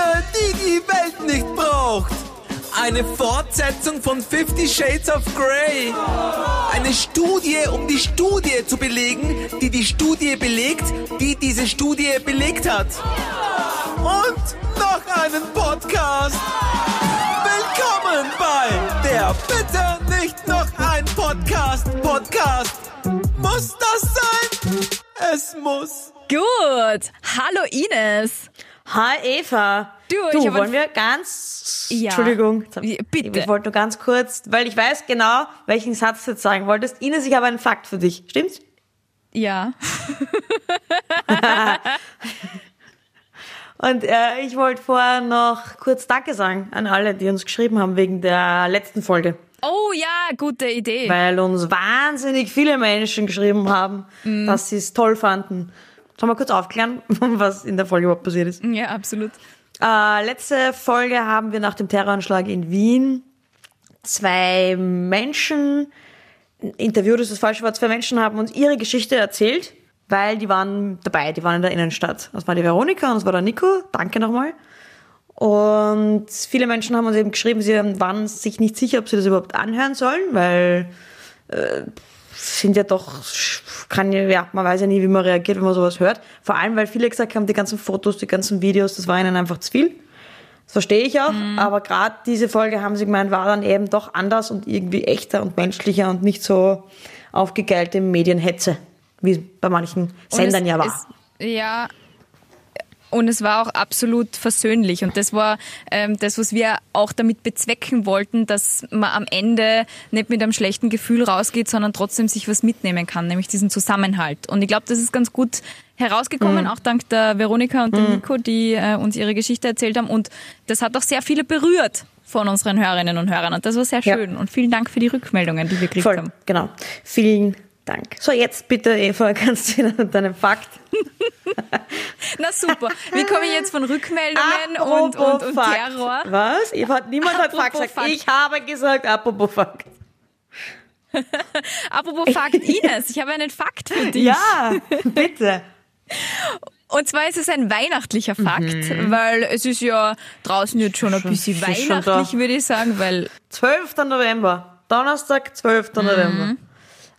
Dinge, die die Welt nicht braucht. Eine Fortsetzung von Fifty Shades of Grey. Eine Studie, um die Studie zu belegen, die die Studie belegt, die diese Studie belegt hat. Und noch einen Podcast. Willkommen bei der Bitte nicht noch ein Podcast. Podcast. Muss das sein? Es muss. Gut. Hallo Ines. Hi Eva. Du, du wollen wir ganz... Ja. Entschuldigung. Bitte. Ich wollte nur ganz kurz, weil ich weiß genau, welchen Satz du jetzt sagen wolltest. Ines, ich habe einen Fakt für dich. Stimmt's? Ja. Und äh, ich wollte vorher noch kurz Danke sagen an alle, die uns geschrieben haben wegen der letzten Folge. Oh ja, gute Idee. Weil uns wahnsinnig viele Menschen geschrieben haben, Mhm. dass sie es toll fanden. Sollen wir kurz aufklären, was in der Folge überhaupt passiert ist? ja, absolut. Äh, letzte Folge haben wir nach dem Terroranschlag in Wien zwei Menschen interviewt, ist das falsche Wort, zwei Menschen haben uns ihre Geschichte erzählt, weil die waren dabei, die waren in der Innenstadt. Das war die Veronika und das war der Nico. Danke nochmal. Und viele Menschen haben uns eben geschrieben, sie waren sich nicht sicher, ob sie das überhaupt anhören sollen, weil äh, sind ja doch, kann ja, ja, man weiß ja nie, wie man reagiert, wenn man sowas hört. Vor allem, weil viele gesagt haben, die ganzen Fotos, die ganzen Videos, das war ihnen einfach zu viel. Das verstehe ich auch, aber gerade diese Folge haben sie gemeint, war dann eben doch anders und irgendwie echter und menschlicher und nicht so aufgegeilte Medienhetze, wie es bei manchen Sendern es, ja war. Es, ja. Und es war auch absolut versöhnlich. Und das war ähm, das, was wir auch damit bezwecken wollten, dass man am Ende nicht mit einem schlechten Gefühl rausgeht, sondern trotzdem sich was mitnehmen kann, nämlich diesen Zusammenhalt. Und ich glaube, das ist ganz gut herausgekommen, auch dank der Veronika und dem Nico, die äh, uns ihre Geschichte erzählt haben. Und das hat auch sehr viele berührt von unseren Hörerinnen und Hörern. Und das war sehr Ja. schön. Und vielen Dank für die Rückmeldungen, die wir gekriegt Voll, haben. genau. Vielen Dank. So, jetzt bitte, Eva, kannst du wieder deinen Fakt. Na super. Wie komme ich jetzt von Rückmeldungen und, und, und. Terror? Was? Eva hat, niemand hat Fakt gesagt. Fakt. Ich habe gesagt, apropos Fakt. Apropos Fakt, Ines, ich habe einen Fakt für dich. Ja, bitte. Und zwar ist es ein weihnachtlicher Fakt, weil es ist ja draußen jetzt schon ein bisschen Mhm. schon weihnachtlich, würde ich sagen, weil 12. November. Donnerstag, 12. Mhm. November.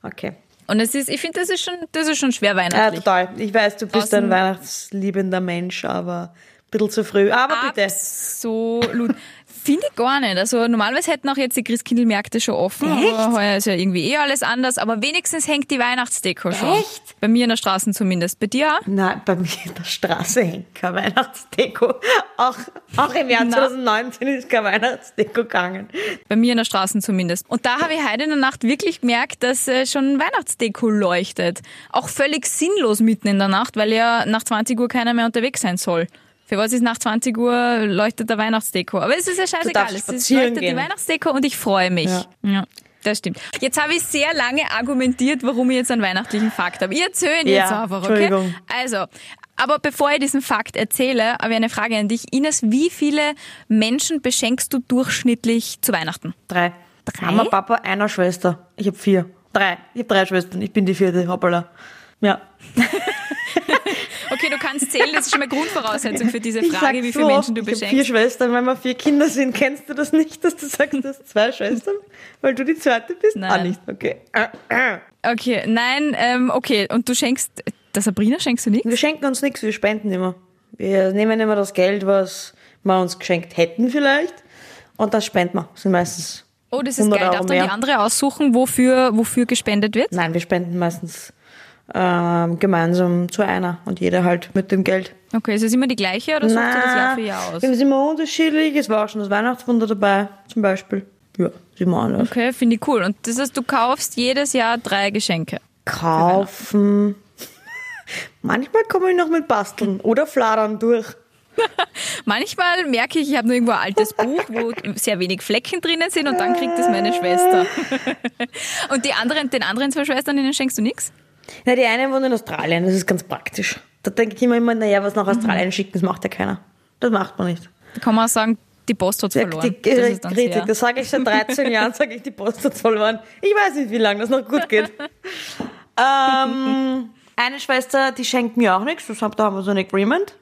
Okay. Und es ist, ich finde, das ist schon, das ist schon schwer Ja, weihnachtlich. total. Ich weiß, du bist Draußen- ein weihnachtsliebender Mensch, aber ein bisschen zu früh. Aber bitte. Absolut. Finde ich gar nicht. Also normalerweise hätten auch jetzt die Christkindlmärkte schon offen. Echt? Aber heuer ist ja irgendwie eh alles anders. Aber wenigstens hängt die Weihnachtsdeko schon. Echt? Bei mir in der Straße zumindest. Bei dir auch? Nein, bei mir in der Straße hängt keine Weihnachtsdeko. Auch, auch im Jahr Na. 2019 ist keine Weihnachtsdeko gegangen. Bei mir in der Straße zumindest. Und da habe ich heute in der Nacht wirklich gemerkt, dass äh, schon Weihnachtsdeko leuchtet. Auch völlig sinnlos mitten in der Nacht, weil ja nach 20 Uhr keiner mehr unterwegs sein soll. Für was ist nach 20 Uhr leuchtet der Weihnachtsdeko? Aber es ist ja scheißegal. Es ist, leuchtet gehen. die Weihnachtsdeko und ich freue mich. Ja. Ja. Das stimmt. Jetzt habe ich sehr lange argumentiert, warum ich jetzt einen weihnachtlichen Fakt habe. Ich erzähle ihn jetzt Ja, einfach, okay? Entschuldigung. Also, aber bevor ich diesen Fakt erzähle, habe ich eine Frage an dich. Ines, wie viele Menschen beschenkst du durchschnittlich zu Weihnachten? Drei. Drei? Mama, Papa, einer Schwester. Ich habe vier. Drei. Ich habe drei Schwestern. Ich bin die vierte. Hoppala. Ja. Okay, du kannst zählen, das ist schon mal Grundvoraussetzung für diese Frage, wie so viele oft, Menschen du ich hab vier beschenkst. Schwestern, wenn wir vier Kinder sind. Kennst du das nicht, dass du sagst, du hast zwei Schwestern? Weil du die zweite bist? Nein. Ah, nicht. Okay. Okay, nein, ähm, okay. Und du schenkst, der Sabrina schenkst du nichts? Wir schenken uns nichts, wir spenden immer. Wir nehmen immer das Geld, was wir uns geschenkt hätten vielleicht. Und das spenden wir. Das sind meistens Oh, das ist 100 geil. Darf dann die andere aussuchen, wofür, wofür gespendet wird? Nein, wir spenden meistens ähm, gemeinsam zu einer und jeder halt mit dem Geld. Okay, ist es immer die gleiche oder sucht ihr das Jahr für Jahr aus? wir sind immer unterschiedlich. Es war auch schon das Weihnachtswunder dabei, zum Beispiel. Ja, sind wir anders. Okay, finde ich cool. Und das heißt, du kaufst jedes Jahr drei Geschenke. Kaufen. Manchmal komme ich noch mit Basteln oder Fladern durch. Manchmal merke ich, ich habe nur irgendwo ein altes Buch, wo sehr wenig Flecken drinnen sind und dann kriegt es meine Schwester. Und die anderen, den anderen zwei Schwestern, denen schenkst du nichts? Ja, die eine wohnt in Australien, das ist ganz praktisch. Da denke ich immer, immer naja, was nach Australien schicken, das macht ja keiner. Das macht man nicht. Da kann man auch sagen, die Post Die, verloren. die, Das ist Kritik, sehr- das sage ich seit 13 Jahren, sage ich, die Post hat verloren. Ich weiß nicht, wie lange das noch gut geht. ähm, eine Schwester, die schenkt mir auch nichts, das hab- da haben wir so ein Agreement.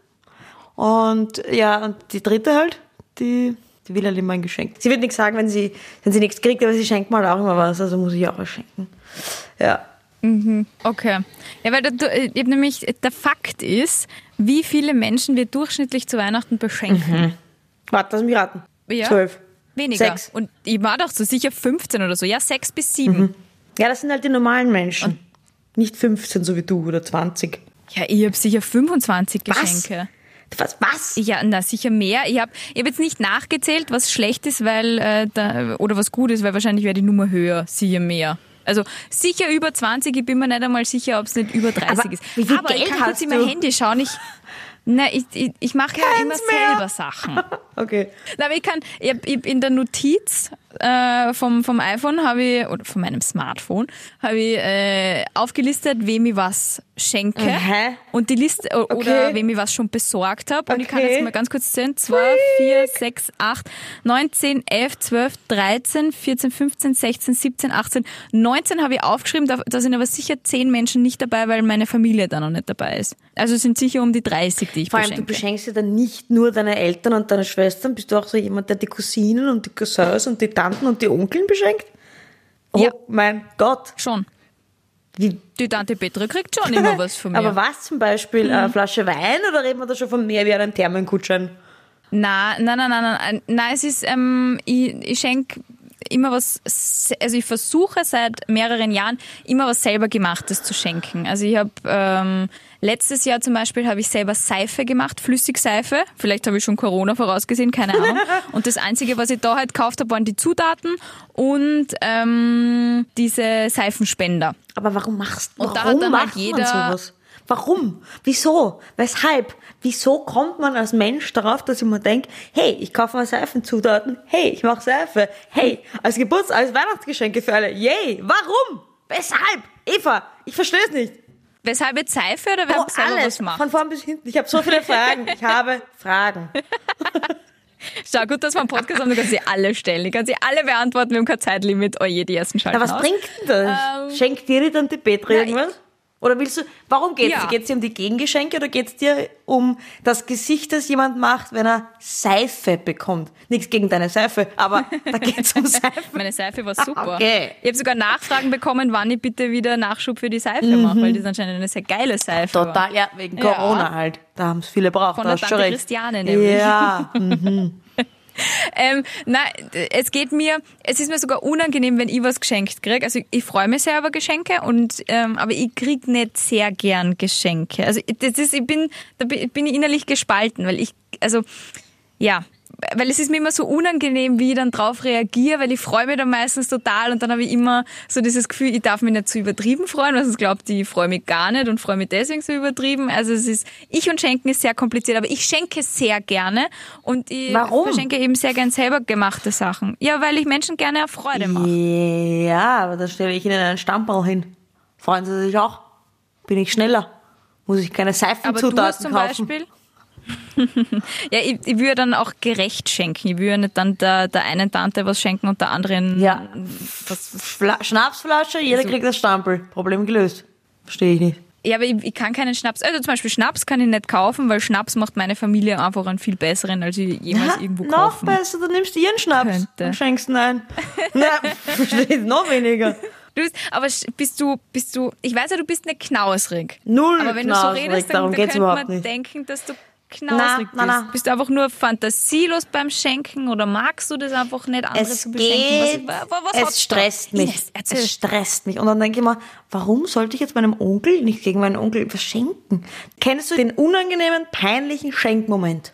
Und ja, und die dritte halt, die, die will halt immer ein Geschenk. Sie wird nichts sagen, wenn sie, wenn sie nichts kriegt, aber sie schenkt mal auch immer was, also muss ich auch was schenken. Ja. Okay. Ja, weil du, ich hab nämlich, der Fakt ist, wie viele Menschen wir durchschnittlich zu Weihnachten beschenken. Warte, lass mich raten. Ja. Zwölf. Weniger. Sechs. Und ich war doch so sicher 15 oder so. Ja, sechs bis sieben. Ja, das sind halt die normalen Menschen. Nicht 15, so wie du, oder 20. Ja, ich habe sicher 25 Was? Geschenke. Was? Was? Ja, na sicher mehr. Ich habe ich hab jetzt nicht nachgezählt, was schlecht ist, weil äh, da, oder was gut ist, weil wahrscheinlich wäre die Nummer höher, sicher mehr. Also sicher über 20, ich bin mir nicht einmal sicher, ob es nicht über 30 Aber ist. wie viel Aber ich Geld kann kurz in mein? Handy schauen. Ich, na, ich, ich, ich mache ja immer mehr. selber Sachen. Okay. Na, aber ich kann, ich ich in der Notiz äh, vom, vom iPhone habe ich, oder von meinem Smartphone, habe ich äh, aufgelistet, wem ich was schenke. Aha. Und die Liste, o- oder Okay. wem ich was schon besorgt habe. Und ich kann Okay. jetzt mal ganz kurz zählen. 2, 4, 6, 8, 9, 10, 11, 12, 13, 14, 15, 16, 17, 18, 19 habe ich aufgeschrieben. Da, da sind aber sicher 10 Menschen nicht dabei, weil meine Familie da noch nicht dabei ist. Also es sind sicher um die 30, die ich Vor allem, beschenke. du beschenkst ja dann nicht nur deine Eltern und deine Schwestern, bist du auch so jemand, der die Cousinen und die Cousins und die Tanten und die Onkeln beschenkt? Oh Ja. mein Gott. Schon. Wie, Die Tante Petra kriegt schon immer was von mir. aber was zum Beispiel? Mhm. Eine Flasche Wein oder reden wir da schon von mehr wie einen Thermengutschein? Na, nein, nein, nein, nein, nein, es ist, ähm, ich, ich schenke immer was, also ich versuche seit mehreren Jahren immer was selber gemachtes zu schenken. Also ich habe ähm, letztes Jahr zum Beispiel habe ich selber Seife gemacht, Flüssigseife. Vielleicht habe ich schon Corona vorausgesehen, keine Ahnung. Und das Einzige, was ich da halt gekauft habe, waren die Zutaten und ähm, diese Seifenspender. Aber warum machst Und da hat dann halt jeder- sowas? Warum? Wieso? Weshalb? Wieso kommt man als Mensch darauf, dass ich mir denke, hey, ich kaufe mal Seifenzutaten, hey, ich mache Seife, hey, als Geburts-, als Weihnachtsgeschenke für alle, yay, warum? Weshalb? Eva, ich verstehe es nicht. Weshalb jetzt Seife oder wer Oh, alles, macht? von vorn bis hinten. Ich habe so viele Fragen. Ich habe Fragen. Schau, gut, dass wir einen Podcast haben, du kannst sie alle stellen. Ich kann sie alle beantworten, wir haben kein Zeitlimit. Oh je, die ersten schalten Na, was aus. bringt denn das? Ähm, Schenkt dir die Tante Petra na, irgendwas? Oder willst du, warum geht's Ja. dir? Geht's dir um die Gegengeschenke oder geht's dir um das Gesicht, das jemand macht, wenn er Seife bekommt? Nichts gegen deine Seife, aber da geht's um Seife. Meine Seife war super. Okay. Ich habe sogar Nachfragen bekommen, wann ich bitte wieder Nachschub für die Seife mache, weil das anscheinend eine sehr geile Seife war. Mhm. Total, ja, wegen Ja. Corona halt. Da haben es viele braucht. Von der Tante. Christiane nämlich. Ja, Ähm, na, es geht mir, es ist mir sogar unangenehm, wenn ich was geschenkt kriege. Also ich freue mich sehr über Geschenke und ähm, aber ich krieg nicht sehr gern Geschenke. Also das ist, ich bin, da bin ich innerlich gespalten, weil ich, also ja, weil es ist mir immer so unangenehm, wie ich dann drauf reagiere, weil ich freue mich dann meistens total und dann habe ich immer so dieses Gefühl, ich darf mich nicht zu übertrieben freuen, weil sonst glaubt die, ich freue mich gar nicht und freue mich deswegen so übertrieben. Also es ist, ich und Schenken ist sehr kompliziert, aber ich schenke sehr gerne und ich Warum? verschenke eben sehr gern selber gemachte Sachen. Ja, weil ich Menschen gerne Freude mache. ja, aber da stelle ich ihnen einen Stammball hin. Freuen sie sich auch? Bin ich schneller? Muss ich keine Aber du hast Seifenzutaten zum kaufen? Beispiel. Ja, ich, ich würde dann auch gerecht schenken. Ich würde nicht dann der, der einen Tante was schenken und der anderen Ja. was, Fla Schnapsflasche, jeder Also- kriegt das Stempel. Problem gelöst. Verstehe ich nicht. Ja, aber ich, ich kann keinen Schnaps. Also zum Beispiel Schnaps kann ich nicht kaufen, weil Schnaps macht meine Familie einfach einen viel besseren, als ich jemals Ja, irgendwo noch kaufen. besser, du nimmst ihren Schnaps könnte. und schenkst ihn ein. Na, verstehe ich noch weniger. Du bist, aber bist du, bist du, ich weiß ja, du bist nicht knausrig. Null Aber wenn du so knausrig, redest, dann, dann könnte man nicht. denken, dass du knausrig Na, na, bist. na. Bist du einfach nur fantasielos beim Schenken oder magst du das einfach nicht, andere Es zu beschenken? geht, Was, was, es da? stresst mich. Ines, erzähl. es stresst mich. Und dann denke ich mir, warum sollte ich jetzt meinem Onkel, nicht gegen meinen Onkel, was schenken? Kennst du den unangenehmen, peinlichen Schenkmoment?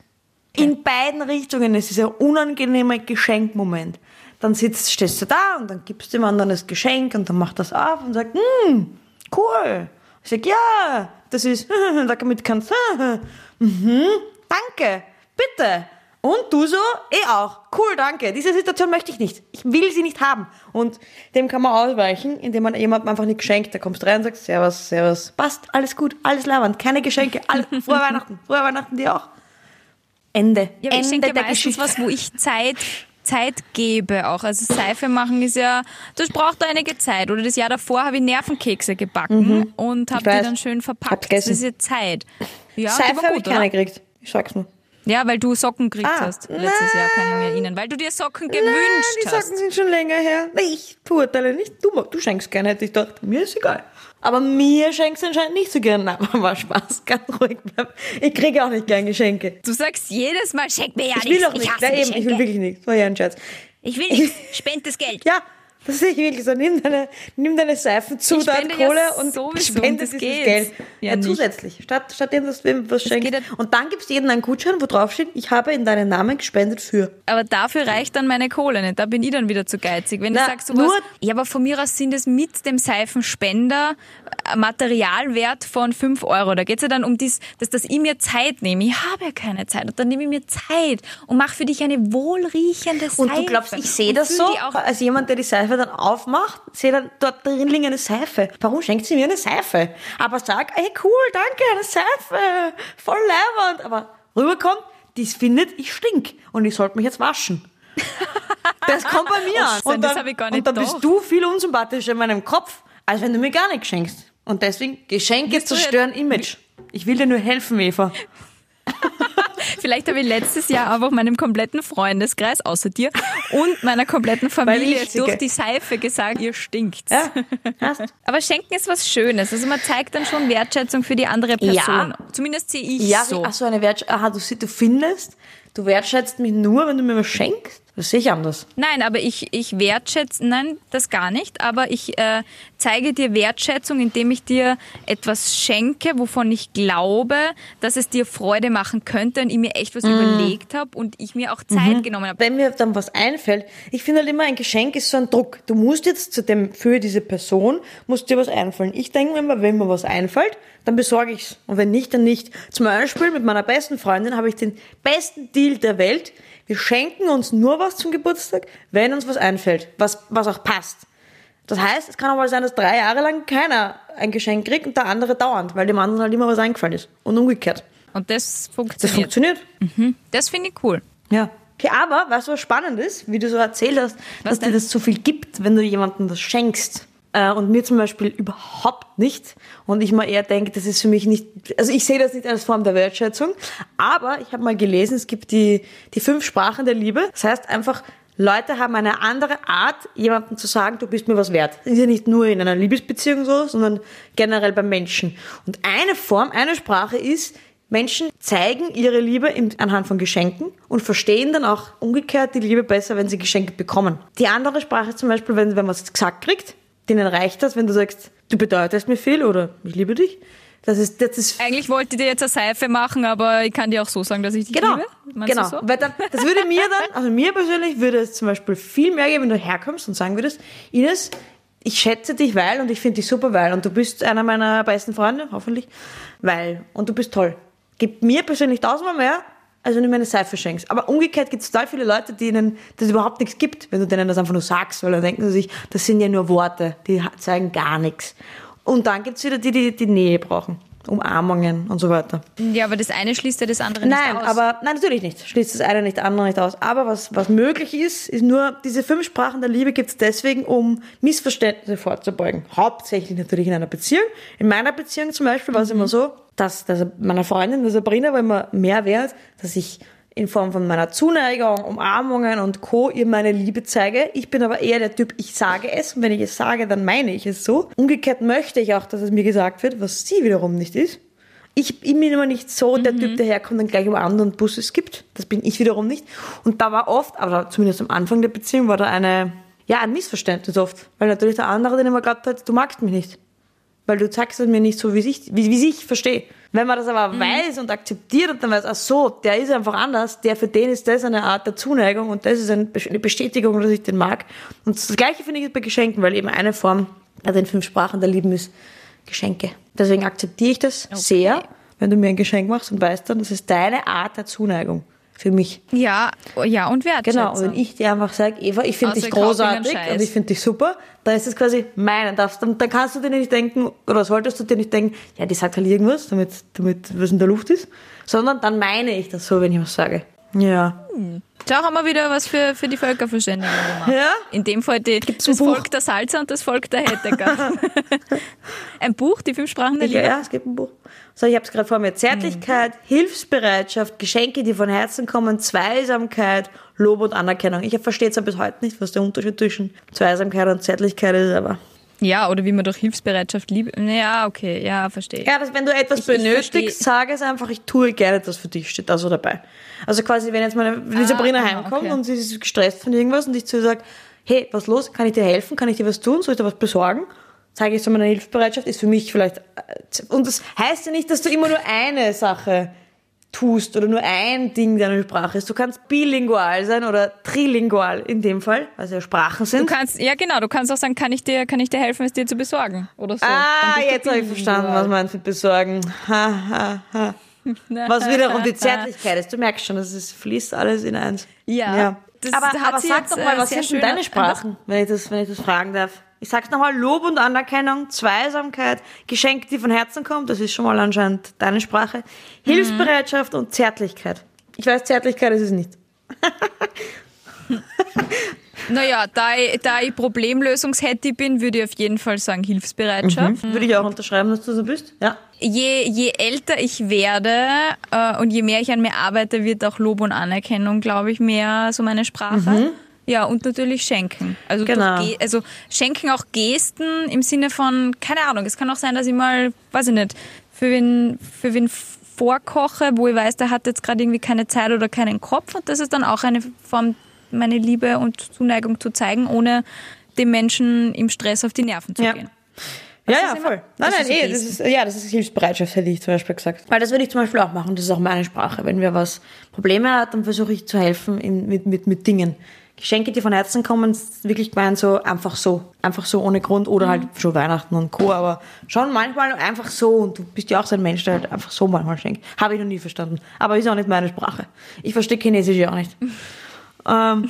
In beiden Richtungen ist dieser unangenehme Geschenkmoment. Dann sitzt, stehst du da und dann gibst du dem anderen das Geschenk und dann macht das auf und sagt, hm, cool. Ich sag, ja, das ist, damit kannst du, mhm, danke, bitte. Und du so, eh auch. Cool, danke. Diese Situation möchte ich nicht. Ich will sie nicht haben. Und dem kann man ausweichen, indem man jemandem einfach nicht geschenkt. Da kommst du rein und sagst, servus, servus. Passt, alles gut, alles lauernd, keine Geschenke, alles, frohe Weihnachten, frohe Weihnachten dir auch. Ende. Ja, aber ich Ende schenke der meistens Geschichte. was, wo ich Zeit, Zeit gebe auch. Also Seife machen ist ja, das braucht einige Zeit. Oder das Jahr davor habe ich Nervenkekse gebacken und habe Mhm. die dann schön verpackt. Das ist ja Zeit. Ja, Seife habe ich keine gekriegt. Ich sag's nur. Ja, weil du Socken gekriegt Ah, hast letztes Jahr, kann ich mir erinnern. Weil du dir Socken gewünscht Nein, die hast. Socken sind schon länger her. Nee, Ich beurteile nicht. Du, du schenkst gerne, hätte ich gedacht. Mir ist egal. Aber mir schenkst du anscheinend nicht so gern. Nein, war Spaß. Ganz ruhig bleiben. Ich kriege auch nicht gern Geschenke. Du sagst jedes Mal, schenk mir ja Ich will nichts. auch nicht. hasse Ja, eben, ich will wirklich nichts. War ja ein Scherz. Ich will nichts. Spend das Geld. Ja, das sehe ich wirklich so. Nimm deine, nimm deine Seifenzutat, spende ja Kohle und sowieso, spende das dieses geht. Geld. Ja, Ja, zusätzlich. Statt, statt dem, dass du ihm was schenkst. geht ja- Und dann gibst du jedem einen Gutschein, wo drauf steht, ich habe in deinen Namen gespendet für. Aber dafür reicht dann meine Kohle nicht. Da bin ich dann wieder zu geizig. Wenn Na, du sagst, nur- sowas, ja, aber von mir aus sind es mit dem Seifenspender ein Materialwert von 5 Euro. Da geht's ja dann um dies, dass das ich mir Zeit nehme. Ich habe ja keine Zeit. Und dann nehme ich mir Zeit und mache für dich eine wohlriechende Seife. Und du glaubst, ich sehe das so, als jemand, der die Seife dann aufmacht, sehe dann dort drin liegen eine Seife. Warum schenkt sie mir eine Seife? Aber sag, ey cool, danke, eine Seife, voll leibend. Aber rüberkommt, die findet, ich stink und ich sollte mich jetzt waschen. Das kommt bei mir an. Oh, Und das dann, und dann bist du viel unsympathischer in meinem Kopf, als wenn du mir gar nichts schenkst. Und deswegen, Geschenke zerstören Image. Ich will dir nur helfen, Eva. Vielleicht habe ich letztes Jahr einfach meinem kompletten Freundeskreis, außer dir, und meiner kompletten Familie durch die Seife gesagt, ihr stinkt. Ja. Aber Schenken ist was Schönes. Also man zeigt dann schon Wertschätzung für die andere Person. Ja. Zumindest sehe ich Ja, so. ach so eine Wertschätzung. Aha, du, du findest, du wertschätzt mich nur, wenn du mir was schenkst. Das sehe ich anders. Nein, aber ich, ich wertschätze, nein, das gar nicht, aber ich äh, zeige dir Wertschätzung, indem ich dir etwas schenke, wovon ich glaube, dass es dir Freude machen könnte und ich mir echt was Mm. überlegt habe und ich mir auch Zeit genommen habe. Wenn mir dann was einfällt, ich finde halt immer, ein Geschenk ist so ein Druck. Du musst jetzt zu dem, für diese Person, musst dir was einfallen. Ich denke mir immer, wenn mir was einfällt, dann besorge ich's. Und wenn nicht, dann nicht. Zum Beispiel mit meiner besten Freundin habe ich den besten Deal der Welt. Wir schenken uns nur was zum Geburtstag, wenn uns was einfällt, was, was auch passt. Das heißt, es kann auch mal sein, dass drei Jahre lang keiner ein Geschenk kriegt und der andere dauernd, weil dem anderen halt immer was eingefallen ist. Und umgekehrt. Und das Das funktioniert. funktioniert. Das finde ich cool. Ja. Okay, aber was so spannend ist, wie du so erzählt hast, dass denn? dir das so viel gibt, wenn du jemandem das schenkst. Äh, und mir zum Beispiel überhaupt nicht. Und ich mal eher denke, das ist für mich nicht, also ich sehe das nicht als Form der Wertschätzung. Aber ich habe mal gelesen, es gibt die, die fünf Sprachen der Liebe. Das heißt einfach, Leute haben eine andere Art, jemandem zu sagen, du bist mir was wert. Das ist ja nicht nur in einer Liebesbeziehung so, sondern generell beim Menschen. Und eine Form, eine Sprache ist, Menschen zeigen ihre Liebe anhand von Geschenken und verstehen dann auch umgekehrt die Liebe besser, wenn sie Geschenke bekommen. Die andere Sprache ist zum Beispiel, wenn, wenn man es gesagt kriegt, denen reicht das, wenn du sagst, du bedeutest mir viel oder ich liebe dich. Das ist, das ist Eigentlich wollte ich dir jetzt eine Seife machen, aber ich kann dir auch so sagen, dass ich dich Genau, liebe. Meinst genau. So? Weil dann, das würde mir dann, also mir persönlich würde es zum Beispiel viel mehr geben, wenn du herkommst und sagen würdest, Ines, ich schätze dich, weil und ich finde dich super, weil und du bist einer meiner besten Freunde, hoffentlich, weil und du bist toll. Gibt mir persönlich tausendmal mehr, als wenn du mir eine Seife schenkst. Aber umgekehrt gibt es total viele Leute, denen das überhaupt nichts gibt, wenn du denen das einfach nur sagst, weil dann denken sie sich, das sind ja nur Worte, die zeigen gar nichts. Und dann gibt es wieder die, die die Nähe brauchen. Umarmungen und so weiter. Ja, aber das eine schließt ja das andere Nein, nicht aus. aber nein, natürlich nicht. Schließt das eine nicht das andere nicht aus. Aber was, was möglich ist, ist nur, diese fünf Sprachen der Liebe gibt es deswegen, um Missverständnisse vorzubeugen. Hauptsächlich natürlich in einer Beziehung. In meiner Beziehung zum Beispiel war es immer so, dass, dass meiner Freundin, der Sabrina, war immer mehr wert, dass ich in Form von meiner Zuneigung, Umarmungen und Co. ihr meine Liebe zeige. Ich bin aber eher der Typ, ich sage es und wenn ich es sage, dann meine ich es so. Umgekehrt möchte ich auch, dass es mir gesagt wird, was sie wiederum nicht ist. Ich bin immer nicht so der Typ, der herkommt und gleich umarmt und Busses gibt. Das bin ich wiederum nicht. Und da war oft, aber zumindest am Anfang der Beziehung, war da eine, ja, ein Missverständnis oft. Weil natürlich der andere dann immer glaubt hat, du magst mich nicht. Weil du zeigst es mir nicht so, wie ich, wie, wie ich verstehe. Wenn man das aber weiß und akzeptiert und dann weiß, ach so, der ist einfach anders, der für den ist das eine Art der Zuneigung und das ist eine Bestätigung, dass ich den mag. Und das Gleiche finde ich bei Geschenken, weil eben eine Form bei den fünf Sprachen der Lieben ist Geschenke. Deswegen akzeptiere ich das sehr, wenn du mir ein Geschenk machst und weißt dann, das ist deine Art der Zuneigung für mich. ja, ja, und Wertschätzung. Genau, und wenn ich dir einfach sage, Eva, ich finde dich ich großartig und ich finde dich super, dann ist das quasi meine. Das, dann, dann kannst du dir nicht denken, oder solltest du dir nicht denken, ja, die sagt halt irgendwas, damit, damit was in der Luft ist, sondern dann meine ich das so, wenn ich was sage. Ja. Schau, haben wir wieder was für, für die Völkerverständigung gemacht. Ja? In dem Fall die, das Buch? Volk der Salzer und das Volk der Hettecker. ein Buch, die fünf Sprachen der Ja, Liebe. ja, es gibt ein Buch. So, ich habe es gerade vor mir. Zärtlichkeit, Hilfsbereitschaft, Geschenke, die von Herzen kommen, Zweisamkeit, Lob und Anerkennung. Ich verstehe zwar bis heute nicht, was der Unterschied zwischen Zweisamkeit und Zärtlichkeit ist, aber... Ja, oder wie man durch Hilfsbereitschaft liebt. Ja, okay, ja, verstehe. Ja, dass wenn du etwas Ich- ich benötigst, versteh- sage es einfach, ich tue gerne etwas für dich, steht da so dabei. Also quasi, wenn jetzt meine wenn Ah, Sabrina ah, heimkommt okay. und sie ist gestresst von irgendwas und ich zu ihr sage, hey, was los? Kann ich dir helfen? Kann ich dir was tun? Soll ich dir was besorgen? Zeige ich so meine Hilfsbereitschaft, ist für mich vielleicht, äh, und das heißt ja nicht, dass du immer nur eine Sache tust oder nur ein Ding deiner Sprache ist. Du kannst bilingual sein oder trilingual in dem Fall, also ja Sprachen Du sind. kannst, ja genau, du kannst auch sagen, kann ich dir, kann ich dir helfen, es dir zu besorgen? Oder so. Ah, du jetzt habe ich verstanden, was du mit besorgen. Ha, ha, ha. Was wiederum die Zärtlichkeit ist. Du merkst schon, das ist, fließt alles in eins. Ja, das aber aber sag doch mal, äh, was sind denn deine Sprachen, wenn ich, das, wenn ich das fragen darf? Ich sag's nochmal, Lob und Anerkennung, Zweisamkeit, Geschenke, die von Herzen kommen, das ist schon mal anscheinend deine Sprache, Hilfsbereitschaft und Zärtlichkeit. Ich weiß, Zärtlichkeit ist es nicht. Naja, da ich, da ich Problemlösungshetty bin, würde ich auf jeden Fall sagen Hilfsbereitschaft. Würde ich auch unterschreiben, dass du so bist? Ja. Je, je älter ich werde äh, und je mehr ich an mir arbeite, wird auch Lob und Anerkennung, glaube ich, mehr so meine Sprache. Ja, und natürlich Schenken. Also, durch Genau. Ge- also Schenken auch Gesten im Sinne von, keine Ahnung, es kann auch sein, dass ich mal, weiß ich nicht, für wen, für wen vorkoche, wo ich weiß, der hat jetzt gerade irgendwie keine Zeit oder keinen Kopf und das ist dann auch eine Form, meine Liebe und Zuneigung zu zeigen, ohne dem Menschen im Stress auf die Nerven zu Ja. gehen. Ja, ist ja, immer- voll. Nein, das nein, eh, das ist, ja, das ist Hilfsbereitschaft, hätte ich zum Beispiel gesagt. Weil das würde ich zum Beispiel auch machen. Das ist auch meine Sprache. Wenn wer was Probleme hat, dann versuche ich zu helfen in, mit, mit, mit Dingen. Geschenke, die von Herzen kommen, wirklich gemeint so, einfach so. Einfach so ohne Grund oder halt schon Weihnachten und Co. Aber schon manchmal einfach so. Und du bist ja auch so ein Mensch, der halt einfach so manchmal schenkt. Habe ich noch nie verstanden. Aber ist auch nicht meine Sprache. Ich verstehe Chinesisch ja auch nicht. ähm,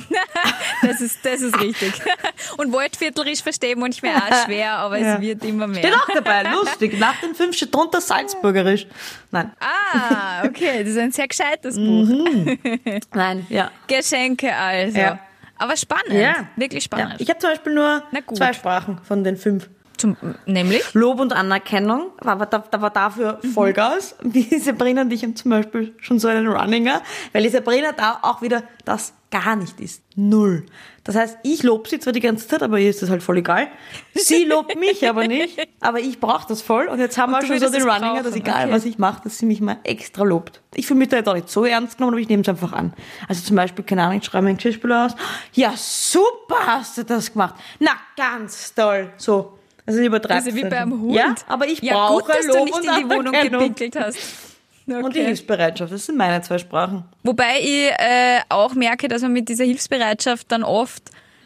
Das ist, das ist richtig. Und Waldviertlerisch verstehen manchmal auch schwer, aber Ja. es wird immer mehr. steht auch dabei, lustig. Nach den fünf steht drunter Salzburgerisch. Nein. Ah, okay, das ist ein sehr gescheites Mhm. Buch. Nein, ja. Geschenke also. Ja. Aber spannend. Ja. Wirklich Ja, spannend. ich habe zum Beispiel nur zwei Sprachen von den fünf. Zum, nämlich? Lob und Anerkennung, aber da, da war dafür Mhm. Vollgas. Die Sabrina und ich haben zum Beispiel schon so einen Runninger, weil die Sabrina da auch wieder das gar nicht ist. Null. Das heißt, ich lobe sie zwar die ganze Zeit, aber ihr ist das halt voll egal. Sie lobt mich aber nicht, aber ich brauche das voll. Und jetzt haben wir du schon so den Runninger, dass egal okay. was ich mache, dass sie mich mal extra lobt. Ich fühle mich da jetzt auch nicht so ernst genommen, aber ich nehme es einfach an. Also zum Beispiel, keine Ahnung, ich schreibe meinen Geschirrspüler aus. Ja, super hast du das gemacht. Na, ganz toll. So. Also übertreibt Also wie beim. Hund. Ja, aber ich ja, brauche gut, dass Lob du nicht und in die Wohnung gepinkelt hast. Und die Okay. Hilfsbereitschaft, das sind meine zwei Sprachen. Wobei ich äh, auch merke, dass man mit dieser Hilfsbereitschaft dann oft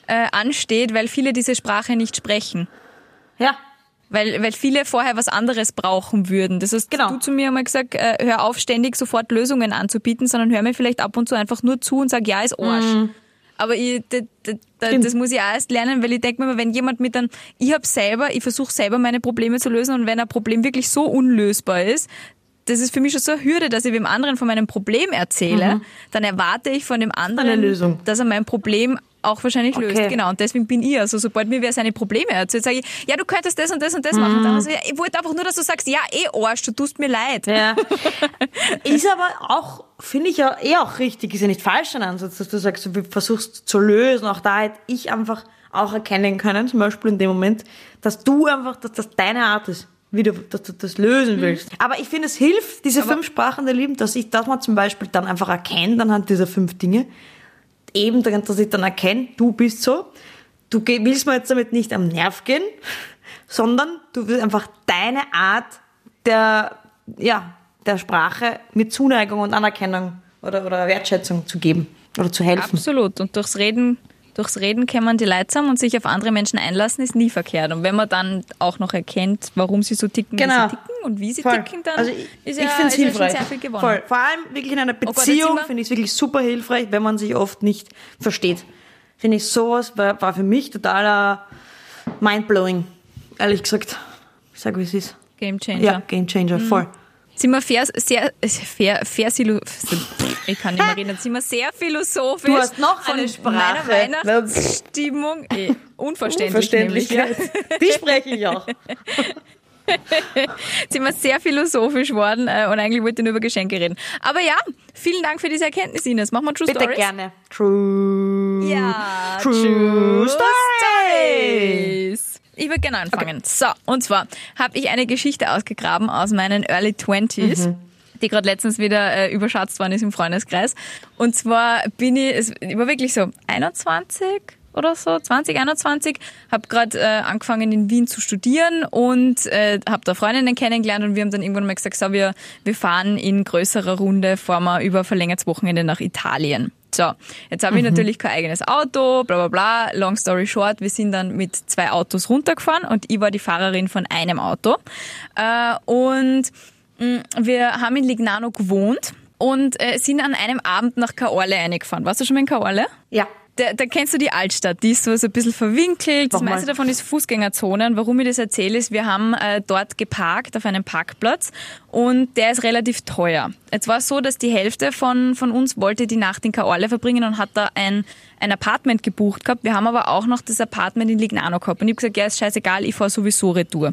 äh, ansteht, weil viele diese Sprache nicht sprechen. Ja, Weil, weil viele vorher was anderes brauchen würden. Das heißt, Genau. du zu mir einmal gesagt, äh, hör auf, ständig sofort Lösungen anzubieten, sondern hör mir vielleicht ab und zu einfach nur zu und sag, ja, ist Arsch. Aber ich, d- d- d- Stimmt. das muss ich auch erst lernen, weil ich denke mir, immer, wenn jemand mit einem, ich habe selber, ich versuche selber meine Probleme zu lösen und wenn ein Problem wirklich so unlösbar ist, das ist für mich schon so eine Hürde, dass ich dem anderen von meinem Problem erzähle, dann erwarte ich von dem anderen, Mhm. Eine Lösung. dass er mein Problem auch wahrscheinlich löst. Okay. Genau. Und deswegen bin ich, also sobald mir wer seine Probleme erzählt, sage ich, ja, du könntest das und das und das machen. Und dann ich, ich wollte einfach nur, dass du sagst, ja, eh Arsch, du tust mir leid. ja. ist aber auch, finde ich ja eh auch richtig, ist ja nicht falsch ein Ansatz, dass du sagst, du versuchst zu lösen. Auch da hätte ich einfach auch erkennen können, zum Beispiel in dem Moment, dass du einfach, dass das deine Art ist. Wie du, dass du das lösen willst. Aber ich finde, es hilft, diese fünf Sprachen der Lieben, dass ich, dass man zum Beispiel dann einfach erkennt anhand dieser fünf Dinge, eben, dass ich dann erkenne, du bist so, du willst mir jetzt damit nicht am Nerv gehen, sondern du willst einfach deine Art der, ja, der Sprache mit Zuneigung und Anerkennung oder, oder Wertschätzung zu geben oder zu helfen. Absolut. Und durchs Reden, durchs Reden kann man die Leute zusammen und sich auf andere Menschen einlassen, ist nie verkehrt. Und wenn man dann auch noch erkennt, warum sie so ticken, wie Genau. sie ticken und wie sie Voll. ticken, dann also ich, ist ja, ich ist hilfreich. sehr viel gewonnen. Voll. Vor allem wirklich in einer jetzt Beziehung wir- finde ich es wirklich super hilfreich, wenn man sich oft nicht versteht. Finde ich sowas war, war für mich totaler mindblowing, ehrlich gesagt. Ich sage, wie es ist. Game Changer. Ja, Game Changer, Mhm. Sind wir fair, sehr, fair, fair, silo- ich kann nicht mehr reden, sind wir sehr philosophisch. Du hast noch von eine Sprache. Meiner Weihnachtsstimmung. Eh, unverständlich. Unverständlichkeit. Nämlich, ja. Die spreche ich auch. Sind wir sehr philosophisch worden äh, und eigentlich wollte ich nur über Geschenke reden. Aber ja, vielen Dank für diese Erkenntnis, Ines. Machen wir True Bitte Stories? gerne. True. Ja, True Stories. Ich würde gerne anfangen. So, und zwar habe ich eine Geschichte ausgegraben aus meinen Early Twenties. Mhm. Die gerade letztens wieder äh, überschatzt worden ist im Freundeskreis. Und zwar bin ich, es ich war wirklich so 21 oder so, 2021, habe gerade äh, angefangen in Wien zu studieren und äh, habe da Freundinnen kennengelernt und wir haben dann irgendwann mal gesagt, so, wir, wir fahren in größerer Runde, fahren wir über verlängertes Wochenende nach Italien. So, jetzt habe ich natürlich kein eigenes Auto, bla bla bla. Long story short, wir sind dann mit zwei Autos runtergefahren und ich war die Fahrerin von einem Auto. Äh, und mh, wir haben in Lignano gewohnt und äh, sind an einem Abend nach Kaorle eingefahren. Warst du schon mal in Kaorle? Ja. Da, da kennst du die Altstadt, die ist so, so ein bisschen verwinkelt. Das meiste davon ist Fußgängerzonen. Warum ich das erzähle, ist, wir haben äh, dort geparkt auf einem Parkplatz und der ist relativ teuer. Jetzt war es so, dass die Hälfte von, von uns wollte die Nacht in Kaorle verbringen und hat da ein, ein Apartment gebucht gehabt. Wir haben aber auch noch das Apartment in Lignano gehabt. Und ich habe gesagt, ja, ist scheißegal, ich fahre sowieso retour.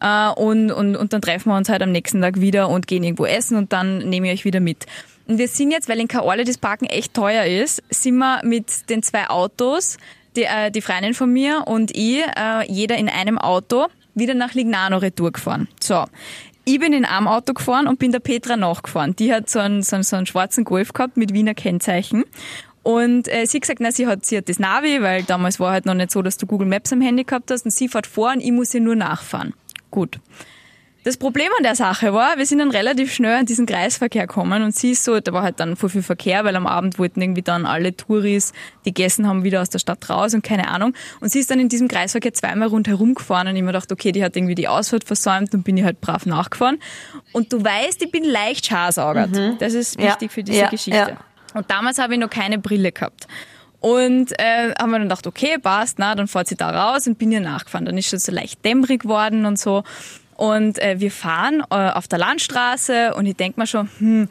Äh, und, und, und dann treffen wir uns halt am nächsten Tag wieder und gehen irgendwo essen und dann nehme ich euch wieder mit. Und wir sind jetzt, weil in Kaorle das Parken echt teuer ist, sind wir mit den zwei Autos, die, äh, die Freundin von mir und ich, äh, jeder in einem Auto, wieder nach Lignano retour gefahren. So. Ich bin in einem Auto gefahren und bin der Petra nachgefahren. Die hat so einen, so einen, so einen schwarzen Golf gehabt mit Wiener Kennzeichen. Und äh, sie hat gesagt, na, sie hat, sie hat das Navi, weil damals war halt noch nicht so, dass du Google Maps am Handy gehabt hast und sie fährt vor und ich muss ihr nur nachfahren. Gut. Das Problem an der Sache war, wir sind dann relativ schnell an diesen Kreisverkehr gekommen und sie ist so, da war halt dann voll viel Verkehr, weil am Abend wollten irgendwie dann alle Touris, die gegessen haben, wieder aus der Stadt raus und keine Ahnung. Und sie ist dann in diesem Kreisverkehr zweimal rundherum gefahren und ich mir gedacht, okay, die hat irgendwie die Ausfahrt versäumt und bin ich halt brav nachgefahren. Und du weißt, ich bin leicht scharsaugert. Das ist Ja. wichtig für diese Ja. Geschichte. Ja. Und damals habe ich noch keine Brille gehabt. Und äh, haben wir dann gedacht, okay, passt, na, dann fährt sie da raus und bin ihr nachgefahren. Dann ist schon so leicht dämmerig geworden und so. Und äh, wir fahren äh, auf der Landstraße und ich denk mir schon, hm,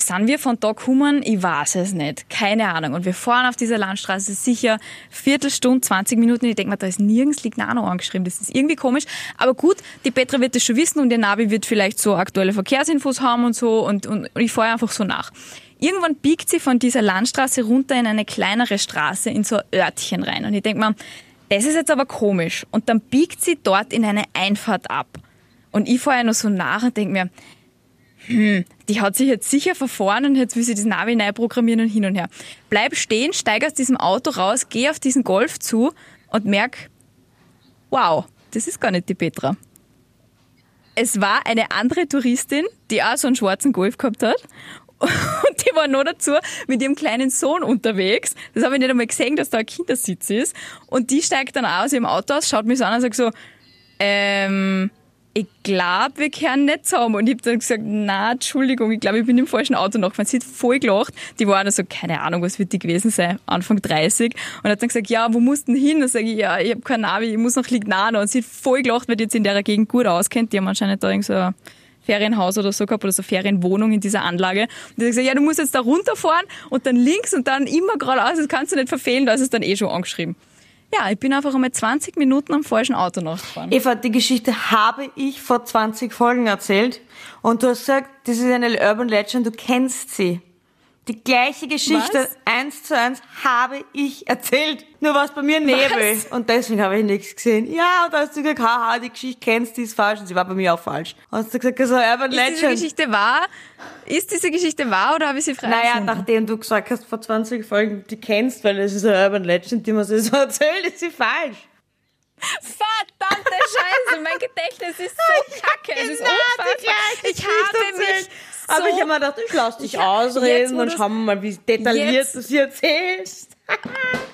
sind wir von da gekommen? Ich weiß es nicht. Keine Ahnung. Und wir fahren auf dieser Landstraße sicher Viertelstunde, 20 Minuten. Ich denk mir, da ist nirgends Lignano angeschrieben. Das ist irgendwie komisch. Aber gut, die Petra wird das schon wissen und ihr Navi wird vielleicht so aktuelle Verkehrsinfos haben und so. Und, und, und ich fahre einfach so nach. Irgendwann biegt sie von dieser Landstraße runter in eine kleinere Straße, in so ein Örtchen rein. Und ich denk mir, das ist jetzt aber komisch. Und dann biegt sie dort in eine Einfahrt ab. Und ich fahre ja noch so nach und denk mir, hm, die hat sich jetzt sicher verfahren und jetzt will sie das Navi neu programmieren und hin und her. Bleib stehen, steig aus diesem Auto raus, geh auf diesen Golf zu und merk, wow, das ist gar nicht die Petra. Es war eine andere Touristin, die auch so einen schwarzen Golf gehabt hat. Und die war noch dazu mit ihrem kleinen Sohn unterwegs. Das habe ich nicht einmal gesehen, dass da ein Kindersitz ist. Und die steigt dann auch aus ihrem Auto aus, schaut mich so an und sagt so, ähm, ich glaube, wir können nicht zusammen. Und ich habe dann gesagt, na, Entschuldigung, ich glaube, ich bin im falschen Auto noch. Man sieht voll gelacht. Die war dann so, keine Ahnung, was wird die gewesen sein, Anfang 30. Und hat dann gesagt, ja, wo musst du denn hin? Dann sage ich, ja, ich habe kein Navi, ich muss nach Lignano. Und sie hat voll gelacht, weil die jetzt in der Gegend gut auskennt. Die haben anscheinend da irgend so ein Ferienhaus oder so gehabt oder so Ferienwohnung in dieser Anlage. Und die hat gesagt, ja, du musst jetzt da runterfahren und dann links und dann immer geradeaus. Das kannst du nicht verfehlen, da ist es dann eh schon angeschrieben. Ja, ich bin einfach einmal 20 Minuten am falschen Auto nachgefahren. Eva, die Geschichte habe ich vor 20 Folgen erzählt. Und du hast gesagt, das ist eine Urban Legend, du kennst sie. Die gleiche Geschichte, Was? eins zu eins, habe ich erzählt. Nur war es bei mir Nebel. Was? Und deswegen habe ich nichts gesehen. Ja, und da hast du gesagt, haha, die Geschichte kennst, die ist falsch. Und sie war bei mir auch falsch. Und hast du gesagt, das ist eine Urban Ist diese Legend. Geschichte wahr? Ist diese Geschichte wahr oder habe ich sie frei Naja, erfunden? nachdem du gesagt hast vor 20 Folgen, die kennst, weil es ist eine Urban Legend, die man sich so erzählt, ist sie falsch. Verdammte Scheiße, mein Gedächtnis ist so kacke. Es ist Genau gleiche Ich habe mich so... Aber ich habe mir gedacht, ich lass dich Ja, jetzt, ausreden wo und schauen wir mal, wie detailliert Jetzt- du sie erzählst.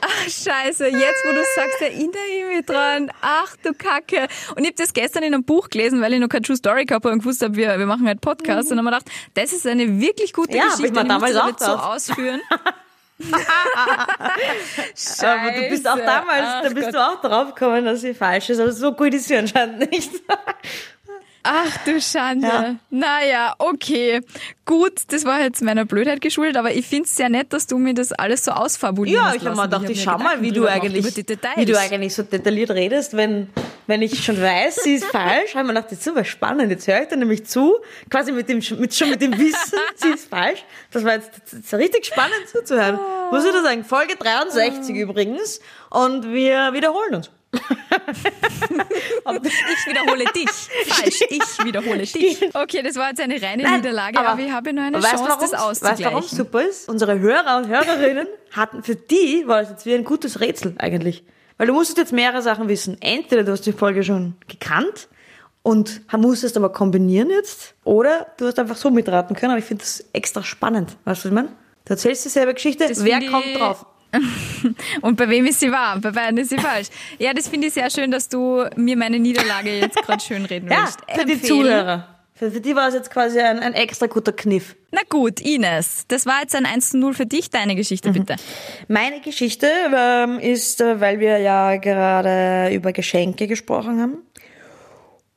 Ach, scheiße, jetzt wo du sagst, erinnere ich mich dran. Ach du Kacke. Und ich habe das gestern in einem Buch gelesen, weil ich noch keine True Story gehabt habe und gewusst habe, wir, wir machen halt Podcast. Und dann habe ich mir gedacht, das ist eine wirklich gute Mhm. Ja, Geschichte. ich mir und muss das so ausführen. Scheiße. Aber du bist auch damals, Ach da bist Gott. du auch drauf gekommen, dass sie falsch ist. Aber so gut ist sie anscheinend nicht. Ach du Schande. Ja. Naja, okay. Gut, das war jetzt meiner Blödheit geschuldet, aber ich find's sehr nett, dass du mir das alles so ausfabulierst. Ja, ich habe mir gedacht, ich schau mal, wie du eigentlich, wie du eigentlich so detailliert redest, wenn wenn ich schon weiß, sie ist falsch, habe ich mir gedacht, das ist super spannend. Jetzt höre ich dann nämlich zu, quasi mit dem, mit, schon mit dem Wissen, sie ist falsch. Das war jetzt das richtig spannend zuzuhören. Muss ich da sagen. Folge 63 übrigens. Und wir wiederholen uns. ich wiederhole dich. Falsch, ich wiederhole dich. Okay, das war jetzt eine reine Nein, Niederlage, aber, ich habe noch eine Chance, warum, das Weißt du, auszugleichen. warum super ist? Unsere Hörer und Hörerinnen hatten, für die war das jetzt wie ein gutes Rätsel eigentlich. Weil du musstest jetzt mehrere Sachen wissen. Entweder du hast die Folge schon gekannt und musstest aber kombinieren jetzt, oder du hast einfach so mitraten können, aber ich finde das extra spannend. Weißt du, was ich meine? Du erzählst dieselbe Geschichte, Das wer kommt drauf? Und bei wem ist sie wahr? Bei beiden ist sie falsch. Ja, das finde ich sehr schön, dass du mir meine Niederlage jetzt gerade schön reden Ja, willst. für die. Zuhörer. Für, für die war es jetzt quasi ein, ein extra guter Kniff. Na gut, Ines, das war jetzt ein 1 zu 0 für dich. Deine Geschichte Mhm. bitte. Meine Geschichte ähm, ist, äh, weil wir ja gerade über Geschenke gesprochen haben.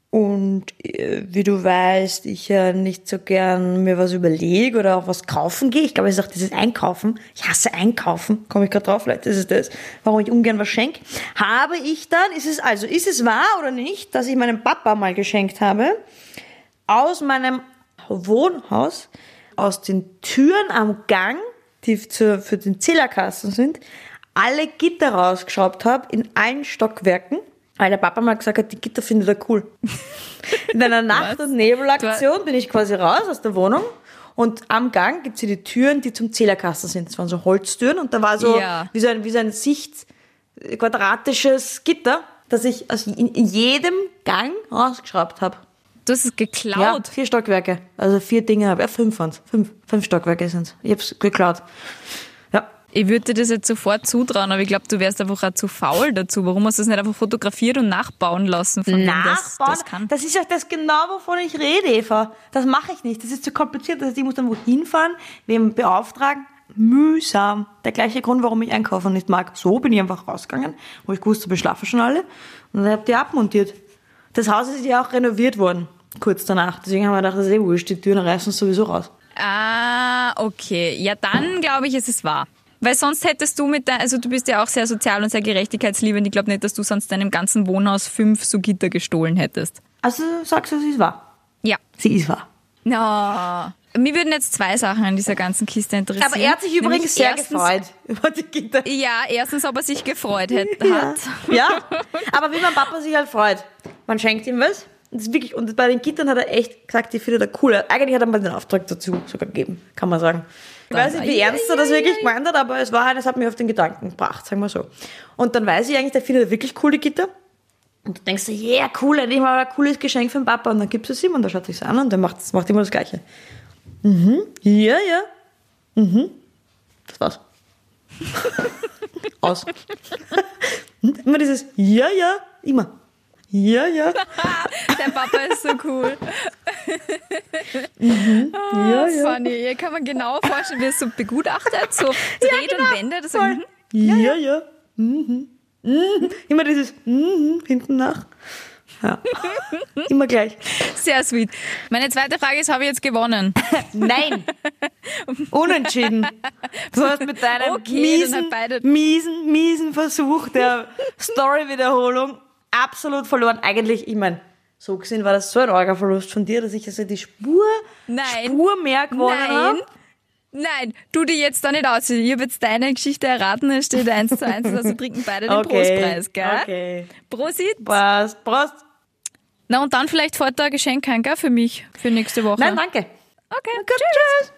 Und äh, wie du weißt, ich ja nicht so gern mir was überlege oder auch was kaufen gehe. Ich glaube, es ist auch dieses Einkaufen. Ich hasse Einkaufen. Komme ich gerade drauf, vielleicht ist es das, warum ich ungern was schenke. Habe ich dann, ist es also, ist es wahr oder nicht, dass ich meinem Papa mal geschenkt habe, aus meinem Wohnhaus, aus den Türen am Gang, die für, für den Zählerkasten sind, alle Gitter rausgeschraubt habe in allen Stockwerken, weil der Papa mal gesagt hat, die Gitter findet er cool. In einer Nacht- und Nebelaktion bin ich quasi raus aus der Wohnung und am Gang gibt's hier die Türen, die zum Zählerkasten sind. Das waren so Holztüren und da war so Ja. wie so ein, wie so ein Sicht, quadratisches Gitter, das ich aus in, in jedem Gang rausgeschraubt habe. Du hast es Ja, geklaut. vier Stockwerke. Also vier Dinge habe ich. Ja, fünf waren's. Fünf, fünf Stockwerke sind's. Ich hab's geklaut. Ja. Ich würde dir das jetzt sofort zutrauen, aber ich glaube, du wärst einfach auch zu faul dazu. Warum hast du es nicht einfach fotografiert und nachbauen lassen von wem das, Nachbauen, das kann? das ist ja das genau, wovon ich rede, Eva. Das mache ich nicht. Das ist zu kompliziert. Das heißt, ich muss dann wohin fahren, wem beauftragen. Mühsam. Der gleiche Grund, warum ich einkaufen nicht mag. So bin ich einfach rausgegangen, wo ich gewusst habe, ich schlafe schon alle. Und dann hab die abmontiert. Das Haus ist ja auch renoviert worden, kurz danach. Deswegen haben wir gedacht, das ist eh wurscht, die Türen reißen sowieso raus. Ah, okay. Ja, dann glaube ich, es ist wahr. Weil sonst hättest du mit dein, also du bist ja auch sehr sozial und sehr gerechtigkeitsliebend. Ich glaube nicht, dass du sonst deinem ganzen Wohnhaus fünf so Gitter gestohlen hättest. Also sagst du, sie ist wahr. Ja. Sie ist wahr. No. Mir würden jetzt zwei Sachen an dieser ganzen Kiste interessieren. Aber er hat sich übrigens sehr erstens- gefreut über die Gitter. Ja, erstens, ob er sich gefreut hätte, Ja. hat. ja, aber wie mein Papa sich halt freut. Man schenkt ihm was. Das ist wirklich, und bei den Gittern hat er echt gesagt, die findet er cool. Eigentlich hat er mal den Auftrag dazu sogar gegeben, kann man sagen. Ich weiß nicht, wie ernst er das wirklich gemeint hat, aber es war, das hat mich auf den Gedanken gebracht, sagen wir so. Und dann weiß ich eigentlich, der findet wirklich coole Gitter. Und du denkst dir, yeah, cool, endlich mal ein cooles Geschenk für den Papa. Und dann gibst du es ihm und er schaut sich an und der macht, macht immer das Gleiche. Mhm, ja, ja. Mhm. Das war's. Aus. Immer dieses Ja, ja, immer. Ja, ja, Der Papa ist so cool. ja, ja. Funny. Hier kann man genau vorstellen, wie er so begutachtet, so dreht und wendet. So, mhm. Ja, ja. Mhm. Mhm. Immer dieses mhm hinten nach. Ja. Immer gleich. Sehr sweet. Meine zweite Frage ist, habe ich jetzt gewonnen? Nein. Unentschieden. Du hast mit deinem Okay, miesen, miesen, miesen Versuch der Story-Wiederholung absolut verloren. Eigentlich, ich meine, so gesehen war das so ein Orga-Verlust von dir, dass ich also die Spur, Nein. Spur mehr gewonnen Nein. habe. Nein, du die jetzt da nicht aus. Ich habe jetzt deine Geschichte erraten, es steht 1 zu 1, also trinken beide den Prostpreis, gell? Okay. Prosit. Prost, Prost. Na und dann vielleicht fällt da ein Geschenk ein, gell, für mich, für nächste Woche. Nein, danke. Okay, Gut, tschüss.